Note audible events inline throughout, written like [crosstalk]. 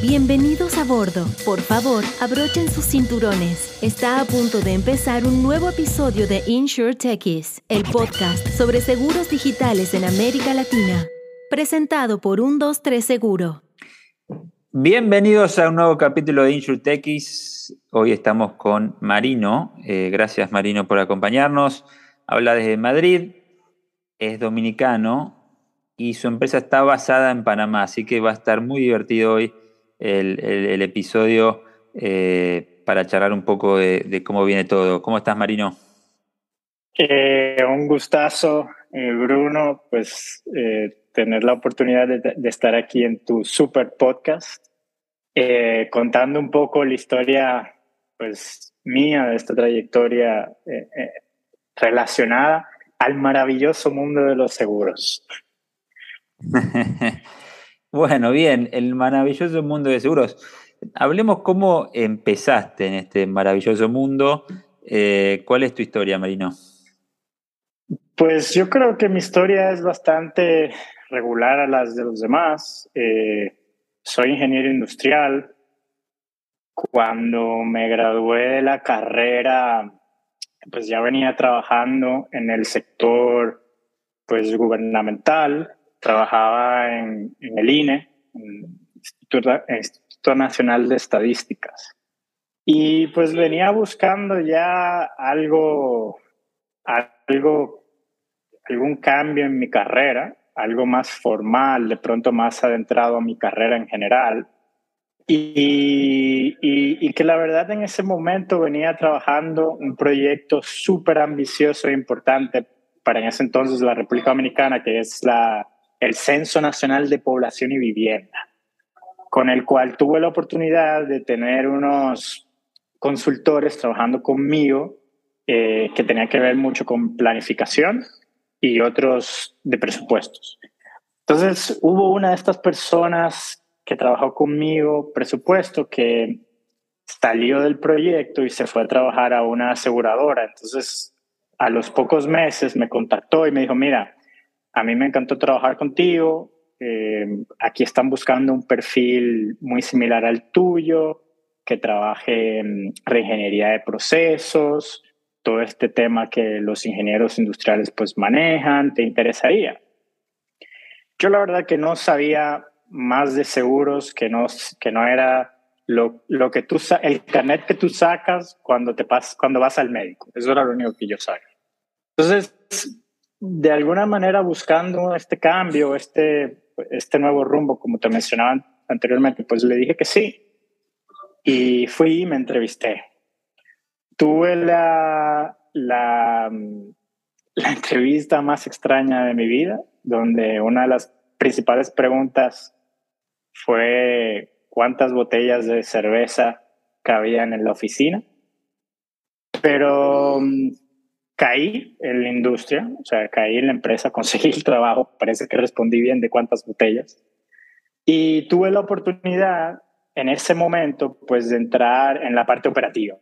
Bienvenidos a bordo. Por favor, abrochen sus cinturones. Está a punto de empezar un nuevo episodio de Insure Techies, el podcast sobre seguros digitales en América Latina. Presentado por 123 Seguro. Bienvenidos a un nuevo capítulo de Insure Techies. Hoy estamos con Marino. Eh, gracias Marino por acompañarnos. Habla desde Madrid, es dominicano y su empresa está basada en Panamá, así que va a estar muy divertido hoy el, episodio eh, para charlar un poco de, cómo viene todo. ¿Cómo estás, Marino? Eh, un gustazo, eh, Bruno, pues tener la oportunidad de, estar aquí en tu super podcast, contando un poco la historia pues mía de esta trayectoria relacionada al maravilloso mundo de los seguros. [laughs] bueno, bien, el maravilloso mundo de seguros. Hablemos cómo empezaste en este maravilloso mundo. Eh, ¿Cuál es tu historia, Marino? Pues yo creo que mi historia es bastante regular a las de los demás. Eh, soy ingeniero industrial. Cuando me gradué de la carrera, pues ya venía trabajando en el sector pues gubernamental trabajaba en, el INE, el Instituto, Nacional de Estadísticas. Y pues venía buscando ya algo, algo, algún cambio en mi carrera, algo más formal, de pronto más adentrado a mi carrera en general. Y, y, que la verdad en ese momento venía trabajando un proyecto súper ambicioso e importante para en ese entonces la República Dominicana, que es la, el Censo Nacional de Población y Vivienda, con el cual tuve la oportunidad de tener unos consultores trabajando conmigo eh, que tenían que ver mucho con planificación y otros de presupuestos. Entonces hubo una de estas personas que trabajó conmigo, presupuesto, que salió del proyecto y se fue a trabajar a una aseguradora. Entonces, a los pocos meses me contactó y me dijo, mira, a mí me encantó trabajar contigo. Eh, aquí están buscando un perfil muy similar al tuyo, que trabaje en reingeniería de procesos, todo este tema que los ingenieros industriales pues manejan, ¿te interesaría? Yo la verdad que no sabía más de seguros, que no, que no era lo, lo que tú, el carnet que tú sacas cuando, te pas, cuando vas al médico. Eso era lo único que yo sabía. Entonces, de alguna manera buscando este cambio, este, este nuevo rumbo, como te mencionaba anteriormente, pues le dije que sí. Y fui y me entrevisté. Tuve la, la, la entrevista más extraña de mi vida, donde una de las principales preguntas fue cuántas botellas de cerveza cabían en la oficina. Pero caí en la industria, o sea, caí en la empresa, [laughs] conseguí el trabajo, parece que respondí bien de cuántas botellas. Y tuve la oportunidad en ese momento, pues, de entrar en la parte operativa.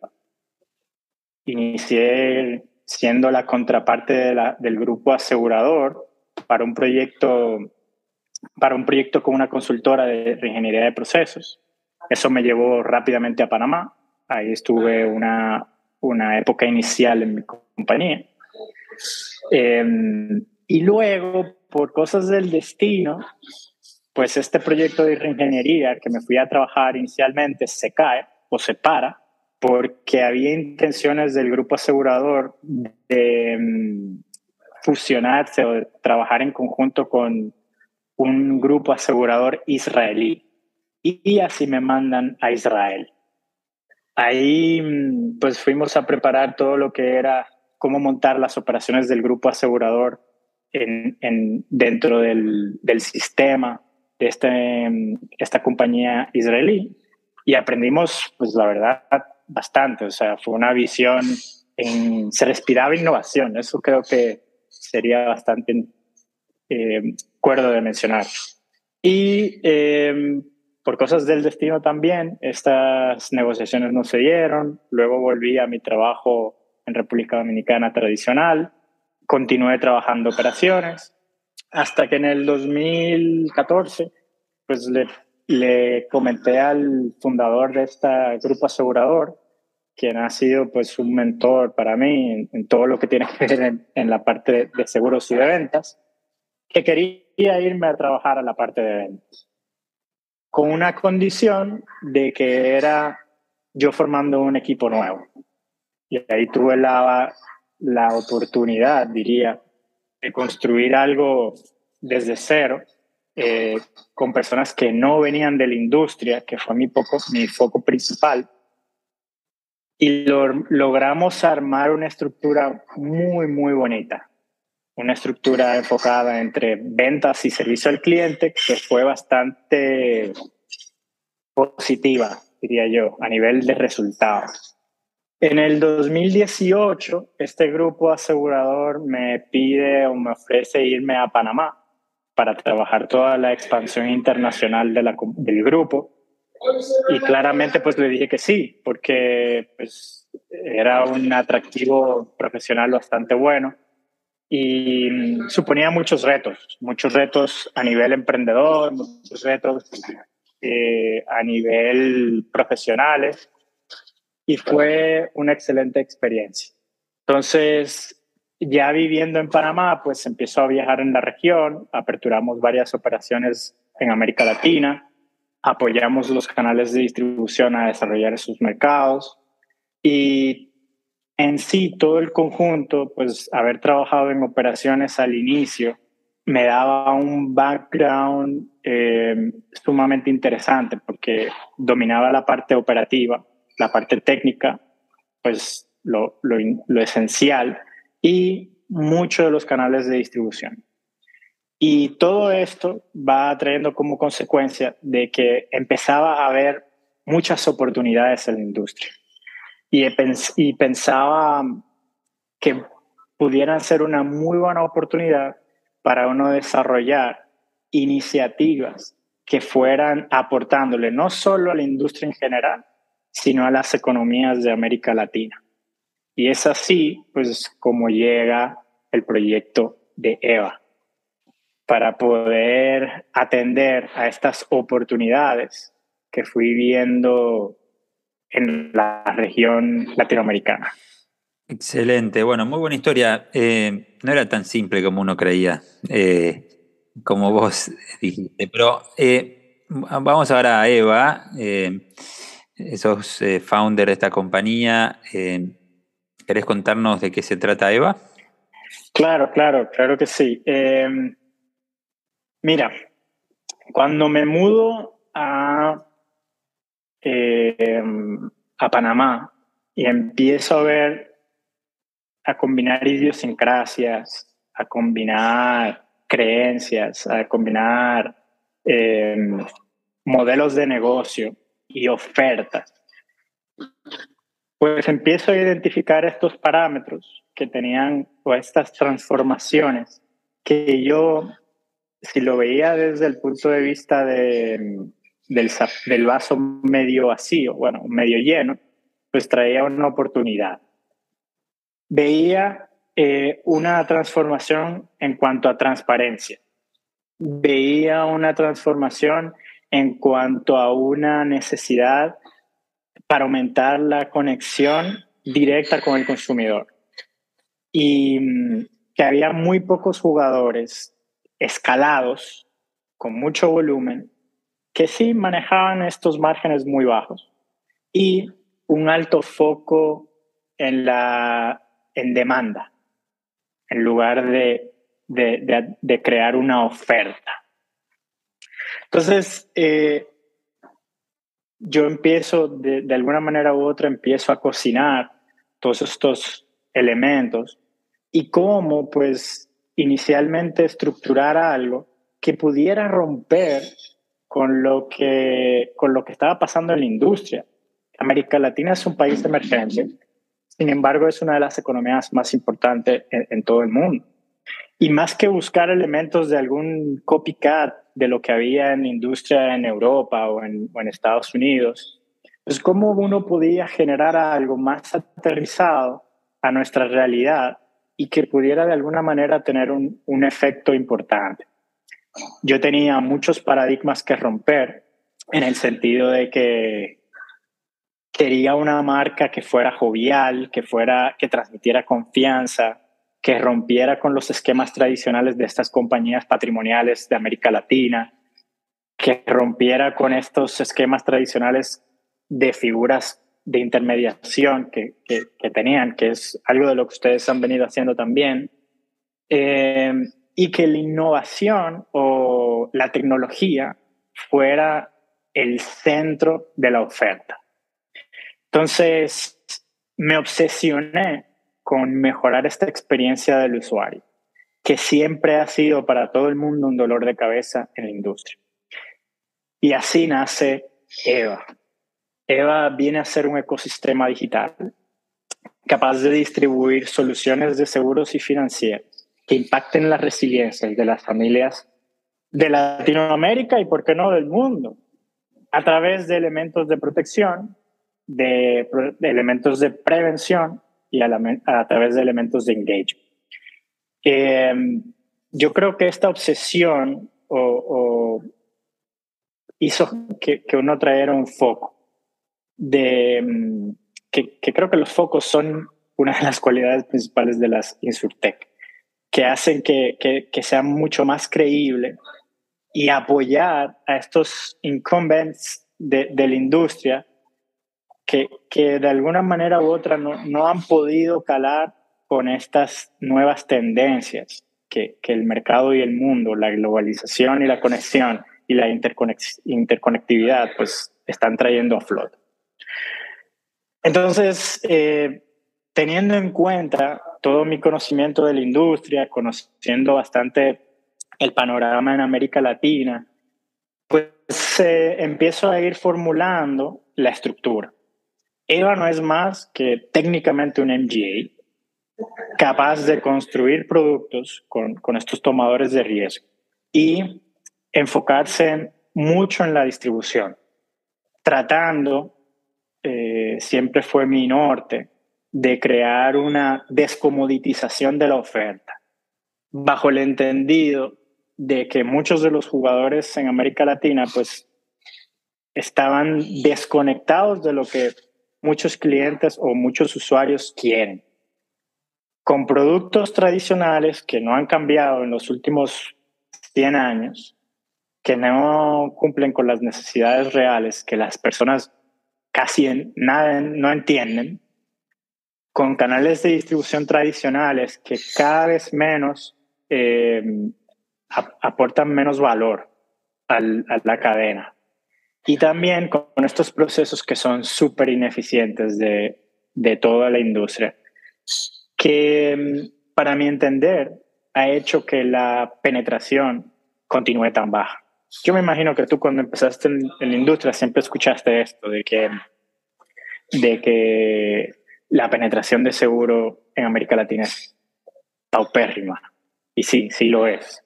Inicié siendo la contraparte de la, del grupo asegurador para un proyecto para un proyecto con una consultora de ingeniería de procesos. Eso me llevó rápidamente a Panamá. Ahí estuve una, una época inicial en mi compañía. Em, y luego, por cosas del destino, pues este proyecto de ingeniería que me fui a trabajar inicialmente se cae o se para porque había intenciones del grupo asegurador de em, fusionarse o de trabajar en conjunto con un grupo asegurador israelí. Y así me mandan a Israel. Ahí mm, pues fuimos a preparar todo lo que era cómo montar las operaciones del grupo asegurador en, en dentro del, sistema de este, mm, esta compañía israelí. Y aprendimos pues la verdad bastante, o sea, fue una visión, en, se respiraba innovación, eso creo que sería bastante eh, cuerdo de mencionar. Y eh, por cosas del destino también, estas negociaciones no se dieron. Luego volví a mi trabajo en República Dominicana tradicional. Continué trabajando operaciones hasta que en el 2014 pues le le comenté al fundador de este grupo asegurador, quien ha sido pues un mentor para mí en, todo lo que tiene que ver en, la parte de, seguros y de ventas, que quería irme a trabajar a la parte de ventas, con una condición de que era yo formando un equipo nuevo. Y ahí tuve la, oportunidad, diría, de construir algo desde cero, eh, con personas que no venían de la industria, que fue mi, poco, mi foco principal, y logramos armar una estructura muy, muy bonita. Una estructura enfocada entre ventas y servicio al cliente que fue bastante positiva, diría yo, a nivel de resultados. En el 2018, este grupo asegurador me pide o me ofrece irme a Panamá para trabajar toda la expansión internacional de la, del grupo. Y claramente pues le dije que sí, porque pues, era un atractivo profesional bastante bueno y suponía muchos retos, muchos retos a nivel emprendedor, muchos retos eh, a nivel profesionales y fue una excelente experiencia. Entonces, ya viviendo en Panamá, pues empezó a viajar en la región, aperturamos varias operaciones en América Latina, apoyamos los canales de distribución a desarrollar esos mercados y en sí todo el conjunto, pues haber trabajado en operaciones al inicio, me daba un background eh, sumamente interesante porque dominaba la parte operativa, la parte técnica, pues lo, lo, lo esencial y muchos de los canales de distribución. Y todo esto va trayendo como consecuencia de que empezaba a haber muchas oportunidades en la industria. Y, pensaba que pudieran ser una muy buena oportunidad para uno desarrollar iniciativas que fueran aportándole no solo a la industria en general, sino a las economías de América Latina. Y es así, pues, como llega el proyecto de EVA, para poder atender a estas oportunidades que fui viendo en la región latinoamericana. Excelente, bueno, muy buena historia. Eh, no era tan simple como uno creía, eh, como vos [laughs] dijiste, pero eh, vamos ahora a Eva sos founder de esta compañía. ¿Querés contarnos de qué se trata Eva? Claro, claro, claro que sí. Mira, cuando me mudo a, em, a Panamá y empiezo a ver, a combinar idiosincrasias, a combinar creencias, a combinar em, modelos de negocio, y ofertas. Pues empiezo a identificar estos parámetros que tenían o estas transformaciones que yo, si lo veía desde el punto de vista de, del, del vaso medio vacío, bueno, medio lleno, pues traía una oportunidad. Veía eh, una transformación en cuanto a transparencia. Veía una transformación en cuanto a una necesidad para aumentar la conexión directa con el consumidor. Y mm, que había muy pocos jugadores escalados, con mucho volumen, que sí manejaban estos márgenes muy bajos y un alto foco en, la, en demanda, en lugar de, de, de crear una oferta. Entonces, eh, yo empiezo, de, de, alguna manera u otra, empiezo a cocinar todos estos elementos y cómo, pues, inicialmente estructurar algo que pudiera romper con lo que, con lo que estaba pasando en la industria. América Latina es un país emergente, sin embargo, es una de las economías más importantes en, todo el mundo. Y más que buscar elementos de algún copycat de lo que había en industria en Europa o en, en Estados Unidos, pues cómo uno podía generar algo más aterrizado a nuestra realidad y que pudiera de alguna manera tener un, un efecto importante. Yo tenía muchos paradigmas que romper en el sentido de que quería una marca que fuera jovial, que fuera que transmitiera confianza, que rompiera con los esquemas tradicionales de estas compañías patrimoniales de América Latina, que rompiera con estos esquemas tradicionales de figuras de intermediación que, que, tenían, que es algo de lo que ustedes han venido haciendo también, eh, y que la innovación o la tecnología fuera el centro de la oferta. Entonces, me obsesioné con mejorar esta experiencia del usuario, que siempre ha sido para todo el mundo un dolor de cabeza en la industria. Y así nace EVA. EVA viene a ser un ecosistema digital capaz de distribuir soluciones de seguros y financieros que impacten la resiliencia de las familias de Latinoamérica y, por qué no, del mundo a través de elementos de protección, de, elementos de prevención y a, través de elementos de engagement. Em, yo creo que esta obsesión o, hizo que, uno trajera un foco de em, que, creo que los focos son una de las cualidades principales de las Insurtech, que hacen que, que, sea mucho más creíble y apoyar a estos incumbents de, de la industria que, que, de alguna manera u otra no, no, han podido calar con estas nuevas tendencias que, que, el mercado y el mundo, la globalización y la conexión y la interconectividad, pues están trayendo a flote. Entonces, eh, teniendo en cuenta todo mi conocimiento de la industria, conociendo bastante el panorama en América Latina, pues eh, empiezo a ir formulando la estructura. EVA no es más que técnicamente un MGA capaz de construir productos con, con estos tomadores de riesgo y enfocarse mucho en la distribución, tratando, eh, siempre fue mi norte, de crear una descomoditización de la oferta, bajo el entendido de que muchos de los jugadores en América Latina pues estaban desconectados de lo que muchos clientes o muchos usuarios quieren. Con productos tradicionales que no han cambiado en los últimos 100 años, que no cumplen con las necesidades reales, que las personas casi nada no entienden, con canales de distribución tradicionales que cada vez menos eh, aportan menos valor a la cadena. Y también con estos procesos que son súper ineficientes de, de toda la industria, que mm, para mi entender ha hecho que la penetración continúe tan baja. Yo me imagino que tú cuando empezaste en, en, la industria siempre escuchaste esto, de que, de que la penetración de seguro en América Latina es paupérrima. Y sí, sí lo es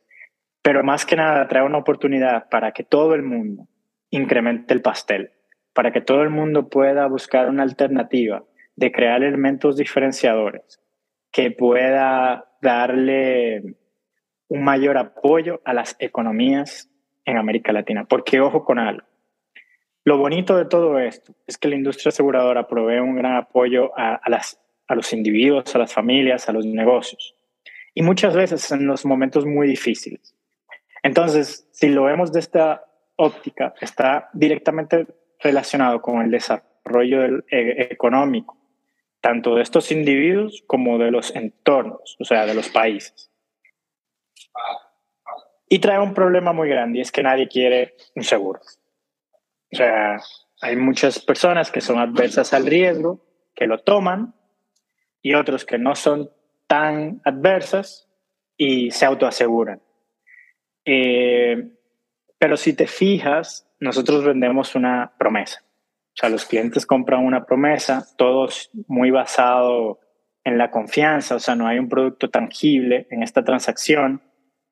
pero más que nada trae una oportunidad para que todo el mundo incremente el pastel, para que todo el mundo pueda buscar una alternativa de crear elementos diferenciadores que pueda darle un mayor apoyo a las economías en América Latina. Porque ojo con algo, lo bonito de todo esto es que la industria aseguradora provee un gran apoyo a, los individuos, a las familias, a los negocios. Y muchas veces en los momentos muy difíciles. Entonces, si lo vemos de esta óptica, está directamente relacionado con el desarrollo eh, económico, tanto de estos individuos como de los entornos, o sea, de los países. Y trae un problema muy grande, y es que nadie quiere un seguro. O sea, hay muchas personas que son adversas al riesgo, que lo toman, y otros que no son tan adversas y se autoaseguran. Eh, pero si te fijas, nosotros vendemos una promesa. O sea, los clientes compran una promesa, todo muy basado en la confianza, o sea, no hay un producto tangible en esta transacción.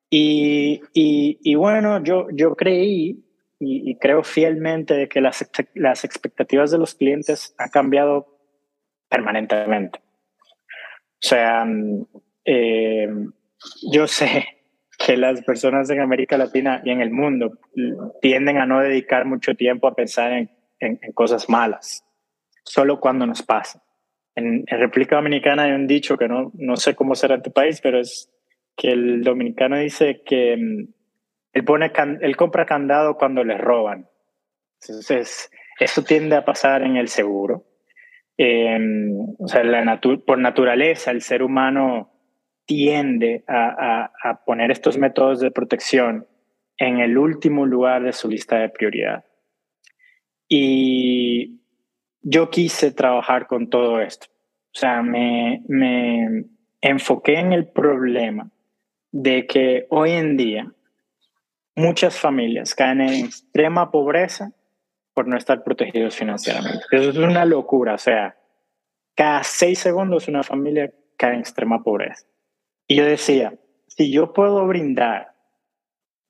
Y, y, bueno, yo, yo creí y, creo fielmente que las, las expectativas de los clientes han cambiado permanentemente. O sea, eh, yo sé que las personas en América Latina y en el mundo tienden a no dedicar mucho tiempo a pensar en, en, cosas malas, solo cuando nos pasa. En, en, República Dominicana hay un dicho que no, no sé cómo será en tu país, pero es que el dominicano dice que mm, él, pone él compra candado cuando le roban. Entonces, eso tiende a pasar en el seguro. Em, o sea, por naturaleza, el ser humano tiende a, poner estos métodos de protección en el último lugar de su lista de prioridad. Y yo quise trabajar con todo esto. O sea, me, me enfoqué en el problema de que hoy en día muchas familias caen en extrema pobreza por no estar protegidos financieramente. Eso es una locura. O sea, cada seis segundos una familia cae en extrema pobreza. Y yo decía, si yo puedo brindar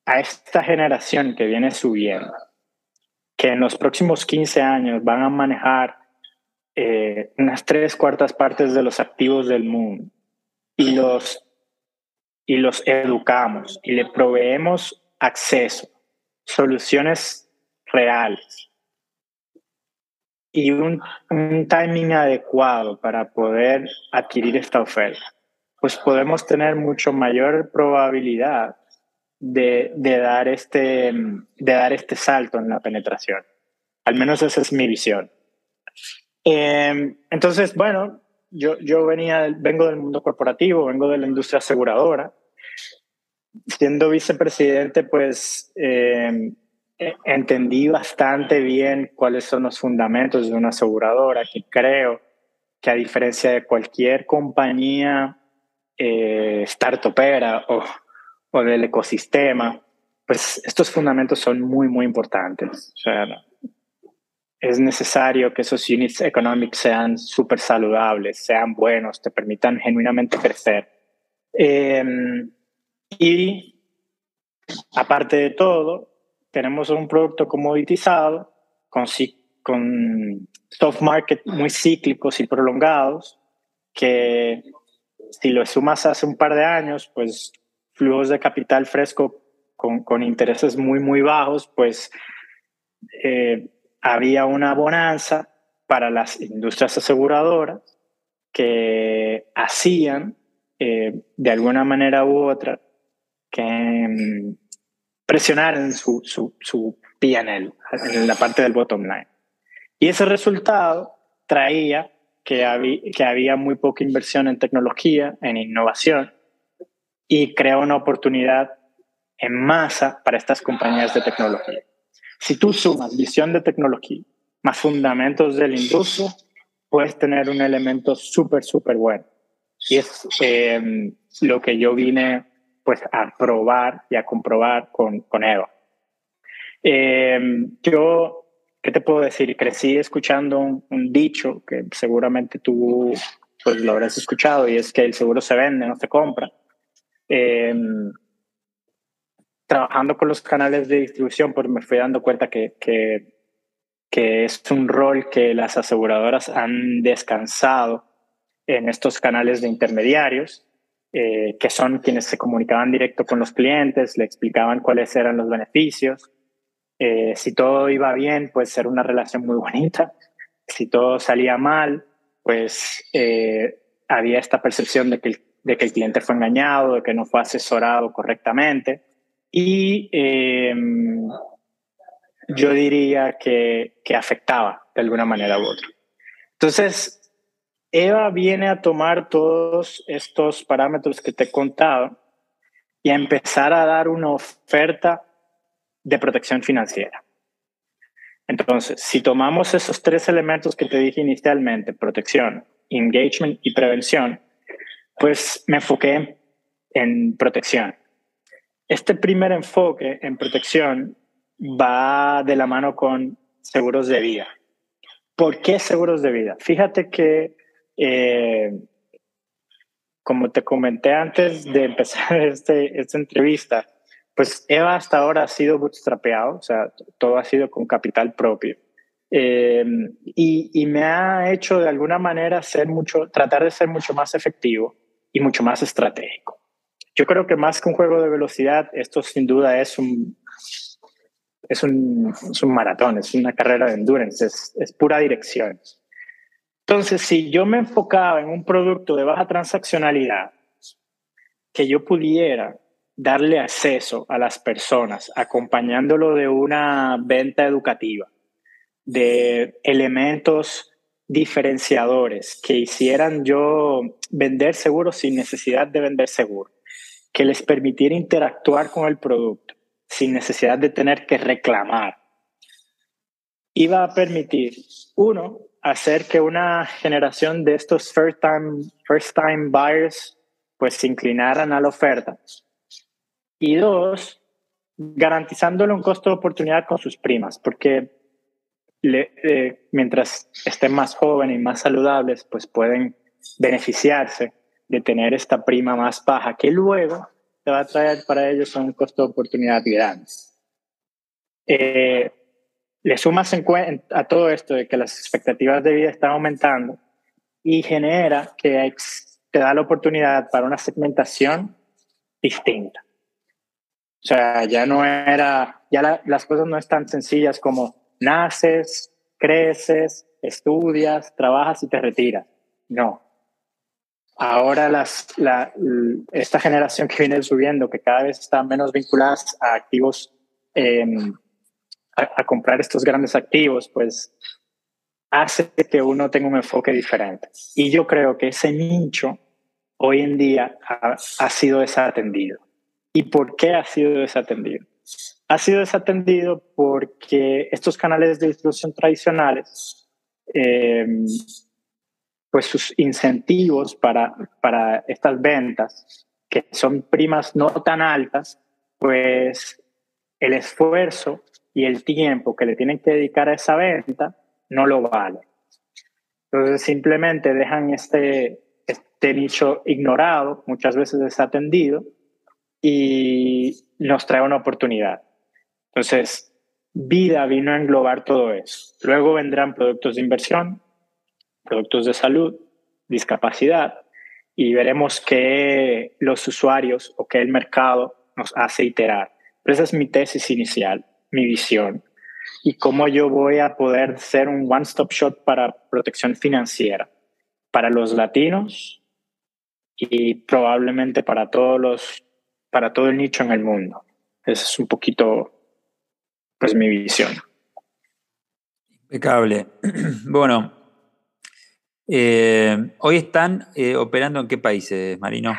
a esta generación que viene subiendo, que en los próximos 15 años van a manejar eh, unas tres cuartas partes de los activos del mundo y los, y los educamos y le proveemos acceso, soluciones reales y un, un timing adecuado para poder adquirir esta oferta pues podemos tener mucho mayor probabilidad de, de, dar este, de dar este salto en la penetración. Al menos esa es mi visión. Em, entonces, bueno, yo, yo venía, vengo del mundo corporativo, vengo de la industria aseguradora. Siendo vicepresidente, pues em, e, entendí bastante bien cuáles son los fundamentos de una aseguradora, que creo que a diferencia de cualquier compañía eh, startupera o, o del ecosistema, pues estos fundamentos son muy, muy importantes. O sea, es necesario que esos units economics sean súper saludables, sean buenos, te permitan genuinamente crecer. Em, y aparte de todo, tenemos un producto comoditizado con, con soft market muy cíclicos y prolongados que si lo sumas hace un par de años, pues flujos de capital fresco con, intereses muy, muy bajos, pues eh, había una bonanza para las industrias aseguradoras que hacían eh, de alguna manera u otra que mm, presionaran su, su, su PNL en la parte del bottom line. Y ese resultado traía que había, que había muy poca inversión en tecnología, en innovación, y creó una oportunidad en masa para estas compañías de tecnología. Si tú sumas visión de tecnología más fundamentos de la industria, puedes tener un elemento súper, súper bueno. Y es em, lo que yo vine pues a probar y a comprobar con, con Eva. Em, yo ¿qué te puedo decir? Crecí escuchando un, dicho que seguramente tú pues, lo habrás escuchado y es que el seguro se vende, no se compra. Em, trabajando con los canales de distribución, pues me fui dando cuenta que, que, que es un rol que las aseguradoras han descansado en estos canales de intermediarios, eh, que son quienes se comunicaban directo con los clientes, le explicaban cuáles eran los beneficios, eh, si todo iba bien, pues era una relación muy bonita. Si todo salía mal, pues eh, había esta percepción de que, el, cliente fue engañado, de que no fue asesorado correctamente. Y em, yo diría que, que afectaba de alguna manera u otra. Entonces, Eva viene a tomar todos estos parámetros que te he contado y a empezar a dar una oferta de protección financiera. Entonces, si tomamos esos tres elementos que te dije inicialmente, protección, engagement y prevención, pues me enfoqué en protección. Este primer enfoque en protección va de la mano con seguros de vida. ¿Por qué seguros de vida? Fíjate que, eh, como te comenté antes de empezar [laughs] este, esta entrevista, pues Eva hasta ahora ha sido bootstrapeado, o sea, todo ha sido con capital propio. Eh, y, me ha hecho de alguna manera ser mucho, tratar de ser mucho más efectivo y mucho más estratégico. yo creo que más que un juego de velocidad, esto sin duda es un, es un, es un maratón, es una carrera de endurance, es, es pura dirección. Entonces, si yo me enfocaba en un producto de baja transaccionalidad, que yo pudiera darle acceso a las personas, acompañándolo de una venta educativa, de elementos diferenciadores que hicieran yo vender seguro sin necesidad de vender seguro, que les permitiera interactuar con el producto sin necesidad de tener que reclamar. Iba a permitir, uno, hacer que una generación de estos first time, first time buyers pues se inclinaran a la oferta. Y dos, garantizándole un costo de oportunidad con sus primas, porque eh, mientras estén más jóvenes y más saludables, pues pueden beneficiarse de tener esta prima más baja, que luego te va a traer para ellos un costo de oportunidad grande. Eh, le sumas en a todo esto de que las expectativas de vida están aumentando y genera que te da la oportunidad para una segmentación distinta. O sea, ya no era, ya las cosas no están sencillas como naces, creces, estudias, trabajas y te retiras. No. Ahora esta generación que viene subiendo, que cada vez está menos vinculadas a activos, em, a, comprar estos grandes activos, pues hace que uno tenga un enfoque diferente. Y yo creo que ese nicho hoy en día ha, sido desatendido. ¿Y por qué ha sido desatendido? ha sido desatendido porque estos canales de distribución tradicionales, em, pues sus incentivos para, para estas ventas, que son primas no tan altas, pues el esfuerzo y el tiempo que le tienen que dedicar a esa venta no lo vale. Entonces simplemente dejan este, este nicho ignorado, muchas veces desatendido, y nos trae una oportunidad. Entonces, vida vino a englobar todo eso. Luego vendrán productos de inversión, productos de salud, discapacidad, y veremos qué los usuarios o qué el mercado nos hace iterar. Pero esa es mi tesis inicial, mi visión, y cómo yo voy a poder ser un one-stop shop para protección financiera para los latinos y probablemente para todos los para todo el nicho en el mundo. Ese es un poquito pues mi visión. Impecable. [clears throat] Bueno, eh, hoy están eh, operando en qué países, Marino?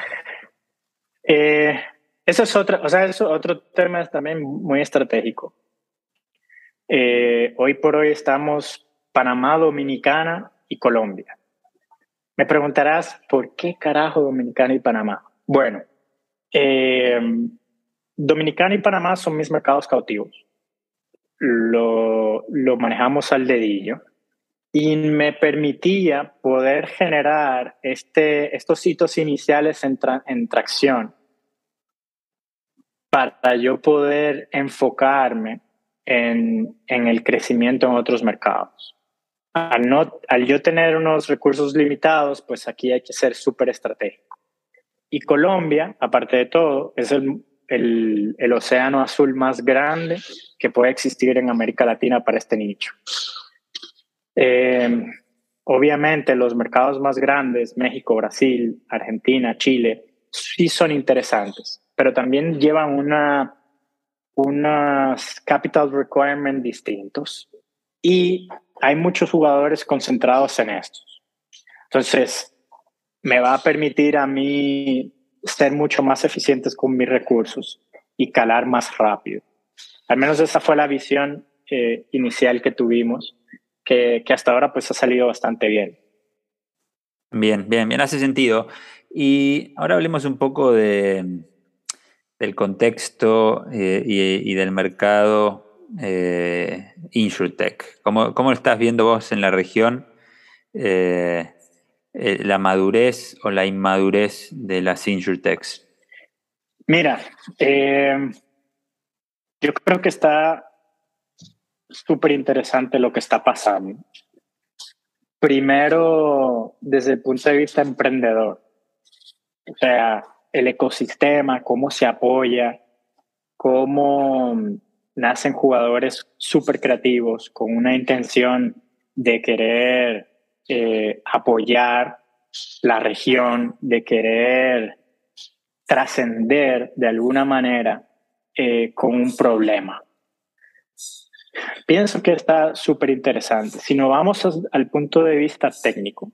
Eh, eso es otro, o sea, eso otro tema también muy estratégico. Hoy por hoy estamos Panamá, Dominicana y Colombia. Me preguntarás, ¿por qué carajo Dominicana y Panamá? Bueno, Dominicana y Panamá son mis mercados cautivos lo, manejamos al dedillo y me permitía poder generar este, estos hitos iniciales en tracción para yo poder enfocarme en, en, el crecimiento en otros mercados. Al, no, al yo tener unos recursos limitados, pues aquí hay que ser súper estratégico. Y Colombia, aparte de todo, es el, el, el, océano azul más grande que puede existir en América Latina para este nicho. Eh, obviamente los mercados más grandes, México, Brasil, Argentina, Chile, sí son interesantes, pero también llevan una, unos capital requirements distintos y hay muchos jugadores concentrados en estos. Entonces, me va a permitir a mí ser mucho más eficientes con mis recursos y calar más rápido. Al menos esa fue la visión eh, inicial que tuvimos, que, que, hasta ahora pues ha salido bastante bien. Bien, bien, bien, hace sentido. Y ahora hablemos un poco de, del contexto eh, y, del mercado eh, InsurTech. ¿Cómo, ¿Cómo, estás viendo vos en la región? Eh, la madurez o la inmadurez de las insurtechs? Mira, yo creo que está súper interesante lo que está pasando. Primero, desde el punto de vista emprendedor. O sea, el ecosistema, cómo se apoya, cómo nacen jugadores súper creativos con una intención de querer eh, apoyar la región, de querer trascender de alguna manera eh, con un problema. Pienso que está súper interesante. Si nos vamos al punto de vista técnico,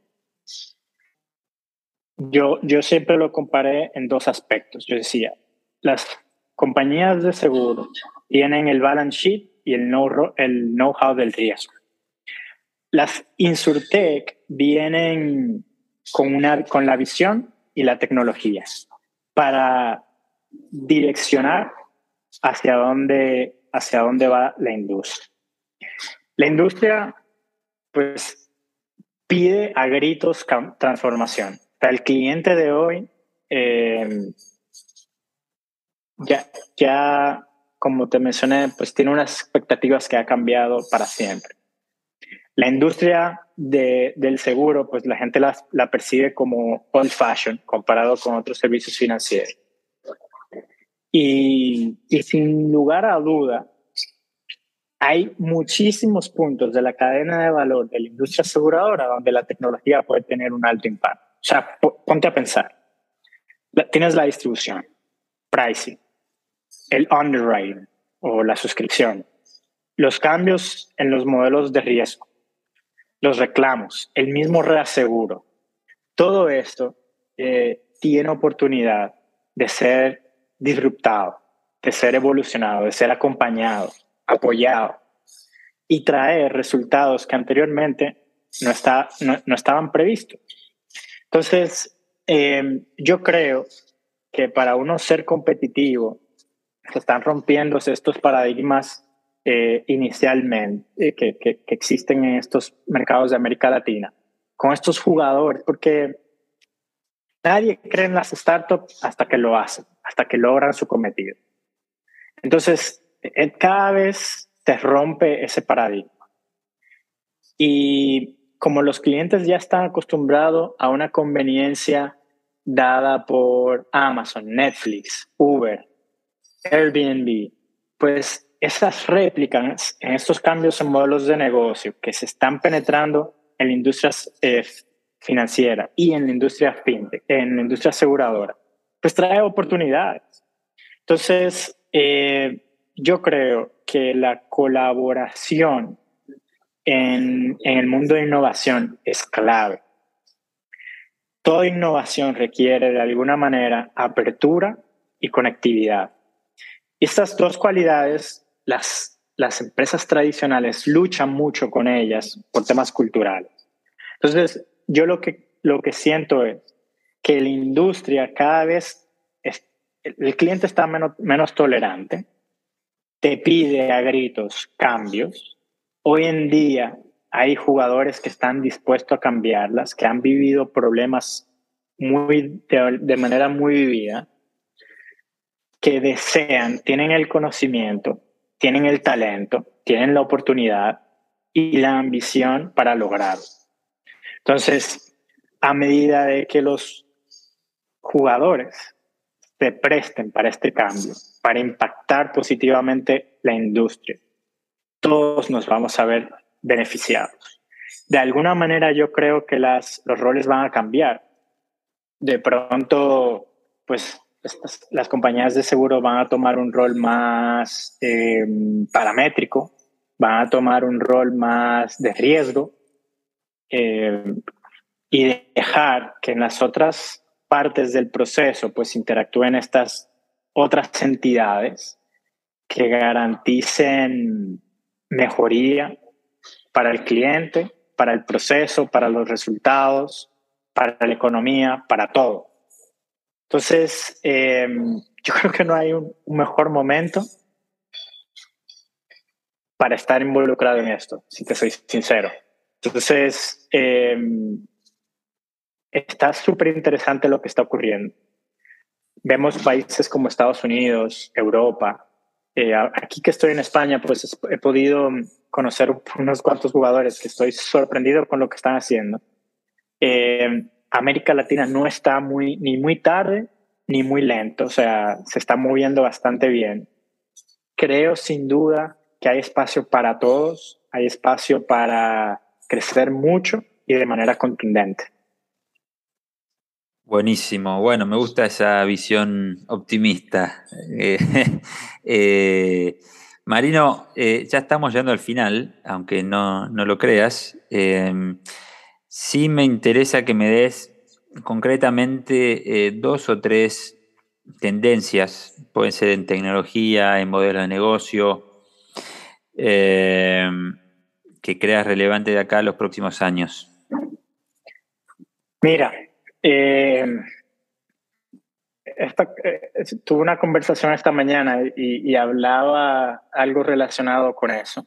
yo, yo siempre lo comparé en dos aspectos. Yo decía, las compañías de seguro tienen el balance sheet y el know-how el know del riesgo. Las Insurtech vienen con, una, con la visión y la tecnología para direccionar hacia dónde, hacia dónde va la industria. La industria, pues, pide a gritos transformación. El cliente de hoy eh, ya, ya, como te mencioné, pues tiene unas expectativas que ha cambiado para siempre. La industria de, del seguro, pues la gente la, la percibe como old fashion comparado con otros servicios financieros. Y, y sin lugar a duda, hay muchísimos puntos de la cadena de valor de la industria aseguradora donde la tecnología puede tener un alto impacto. Sea, ponte a pensar. tienes la distribución, pricing, el underwriting o la suscripción, los cambios en los modelos de riesgo, los reclamos, el mismo reaseguro. Todo esto eh, tiene oportunidad de ser disruptado, de ser evolucionado, de ser acompañado, apoyado y traer resultados que anteriormente no, está, no, estaban previstos. Entonces, eh, yo creo que para uno ser competitivo se están rompiendo estos paradigmas eh, inicialmente eh, que, que, existen en estos mercados de América Latina con estos jugadores, porque nadie cree en las startups hasta que lo hacen, hasta que logran su cometido. Entonces, eh, cada vez se rompe ese paradigma. Y como los clientes ya están acostumbrados a una conveniencia dada por Amazon, Netflix, Uber, Airbnb, pues esas réplicas en estos cambios en modelos de negocio que se están penetrando en la industria eh, financiera y en la industria fintech, en la industria aseguradora, pues trae oportunidades. Entonces, eh, yo creo que la colaboración en, en el mundo de innovación es clave. Toda innovación requiere de alguna manera apertura y conectividad. Estas dos cualidades, las, las empresas tradicionales luchan mucho con ellas por temas culturales. Entonces, yo lo que, lo que siento es que la industria cada vez, el cliente está menos, menos tolerante, te pide a gritos cambios. Hoy en día hay jugadores que están dispuestos a cambiarlas, que han vivido problemas muy, de, de manera muy vivida que desean, tienen el conocimiento, tienen el talento, tienen la oportunidad y la ambición para lograrlo. Entonces, a medida de que los jugadores se presten para este cambio, para impactar positivamente la industria, todos nos vamos a ver beneficiados. De alguna manera yo creo que las, los roles van a cambiar. De pronto, pues las compañías de seguro van a tomar un rol más eh, paramétrico, van a tomar un rol más de riesgo eh, y dejar que en las otras partes del proceso pues interactúen estas otras entidades que garanticen mejoría para el cliente, para el proceso, para los resultados, para la economía, para todo. Entonces, em, yo [laughs] creo que no hay un, mejor momento para estar involucrado en esto, si te soy sincero. Entonces, em, está súper interesante lo que está ocurriendo. Vemos países como Estados Unidos, Europa. Eh, aquí que estoy en España, pues he podido conocer unos cuantos jugadores que estoy sorprendido con lo que están haciendo. Eh, América Latina no está muy, ni muy tarde ni muy lento, o sea, se está moviendo bastante bien. Creo sin duda que hay espacio para todos, hay espacio para crecer mucho y de manera contundente. Buenísimo, bueno, me gusta esa visión optimista. Eh, [laughs] eh, Marino, eh, ya estamos llegando al final, aunque no, no lo creas. sí me interesa que me des concretamente dos o tres tendencias, pueden ser en tecnología, en modelo de negocio, que creas relevante de acá a los próximos años. Mira, eh, eh, tuve una conversación esta mañana y, hablaba algo relacionado con eso.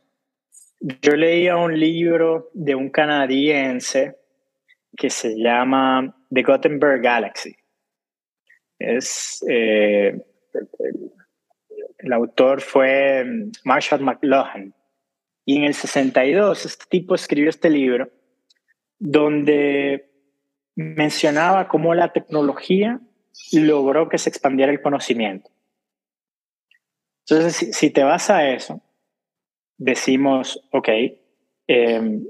Yo leía un libro de un canadiense que se llama The Gutenberg Galaxy. Es, eh, el autor fue Marshall McLuhan. Y en el 62 este tipo escribió este libro donde mencionaba cómo la tecnología logró que se expandiera el conocimiento. Entonces, si, te vas a eso, decimos, ok, em,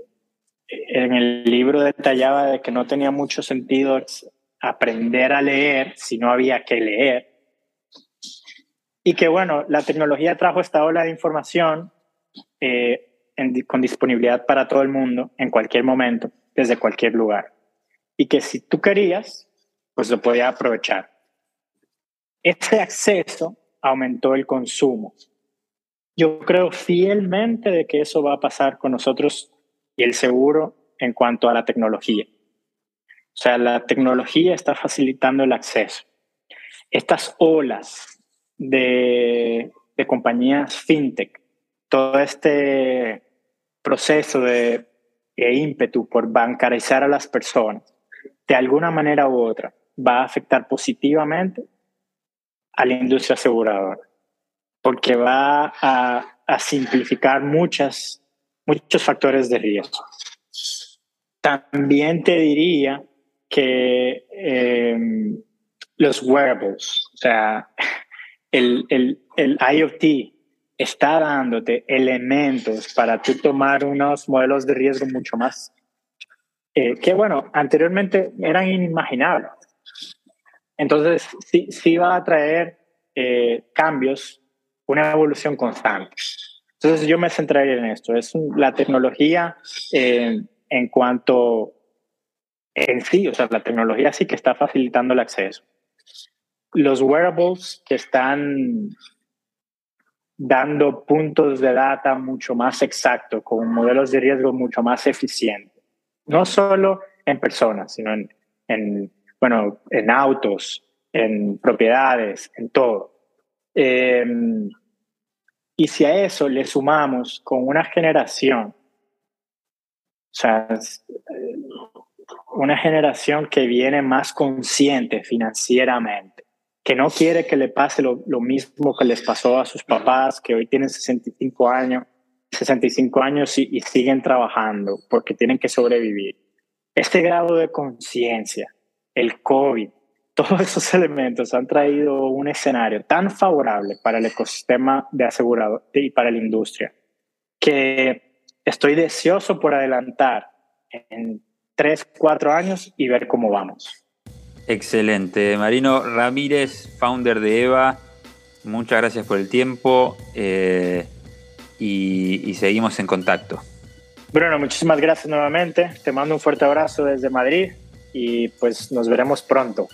en el libro detallaba de que no tenía mucho sentido aprender a leer si no había que leer. Y que bueno, la tecnología trajo esta ola de información eh, con disponibilidad para todo el mundo en cualquier momento, desde cualquier lugar y que si tú querías, pues lo podías aprovechar. Este acceso aumentó el consumo. Yo creo fielmente de que eso va a pasar con nosotros y el seguro en cuanto a la tecnología. O sea, la tecnología está facilitando el acceso. Estas olas de, de compañías fintech, todo este proceso de, de ímpetu por bancarizar a las personas, de alguna manera u otra va a afectar positivamente a la industria aseguradora, porque va a, simplificar muchos factores de riesgo. También te diría que em, los wearables, o sea, el, el, el IoT está dándote elementos para tú tomar unos modelos de riesgo mucho más eh, que bueno, anteriormente eran inimaginables. Entonces, sí, sí va a traer eh, cambios, una evolución constante. Entonces, yo me centraría en esto. Es la tecnología eh, en cuanto en sí, o sea, la tecnología sí que está facilitando el acceso. Los wearables que están dando puntos de data mucho más exactos, con modelos de riesgo mucho más eficientes no solo en personas, sino en, bueno, en autos, en propiedades, en todo. Em, y si a eso le sumamos con una generación, o sea, eh, una generación que viene más consciente financieramente, que no quiere que le pase lo, lo mismo que les pasó a sus papás, que hoy tienen 65 años 65 años y, siguen trabajando porque tienen que sobrevivir. Este grado de conciencia, el COVID, [laughs] todos esos elementos han traído un escenario tan favorable para el ecosistema de asegurado y para la industria que estoy deseoso por adelantar en 3, 4 años y ver cómo vamos. Excelente. Marino Ramírez, founder de EVA, muchas gracias por el tiempo. Eh, y, seguimos en contacto. Bruno, muchísimas gracias nuevamente. Te mando un fuerte abrazo desde Madrid y pues nos veremos pronto.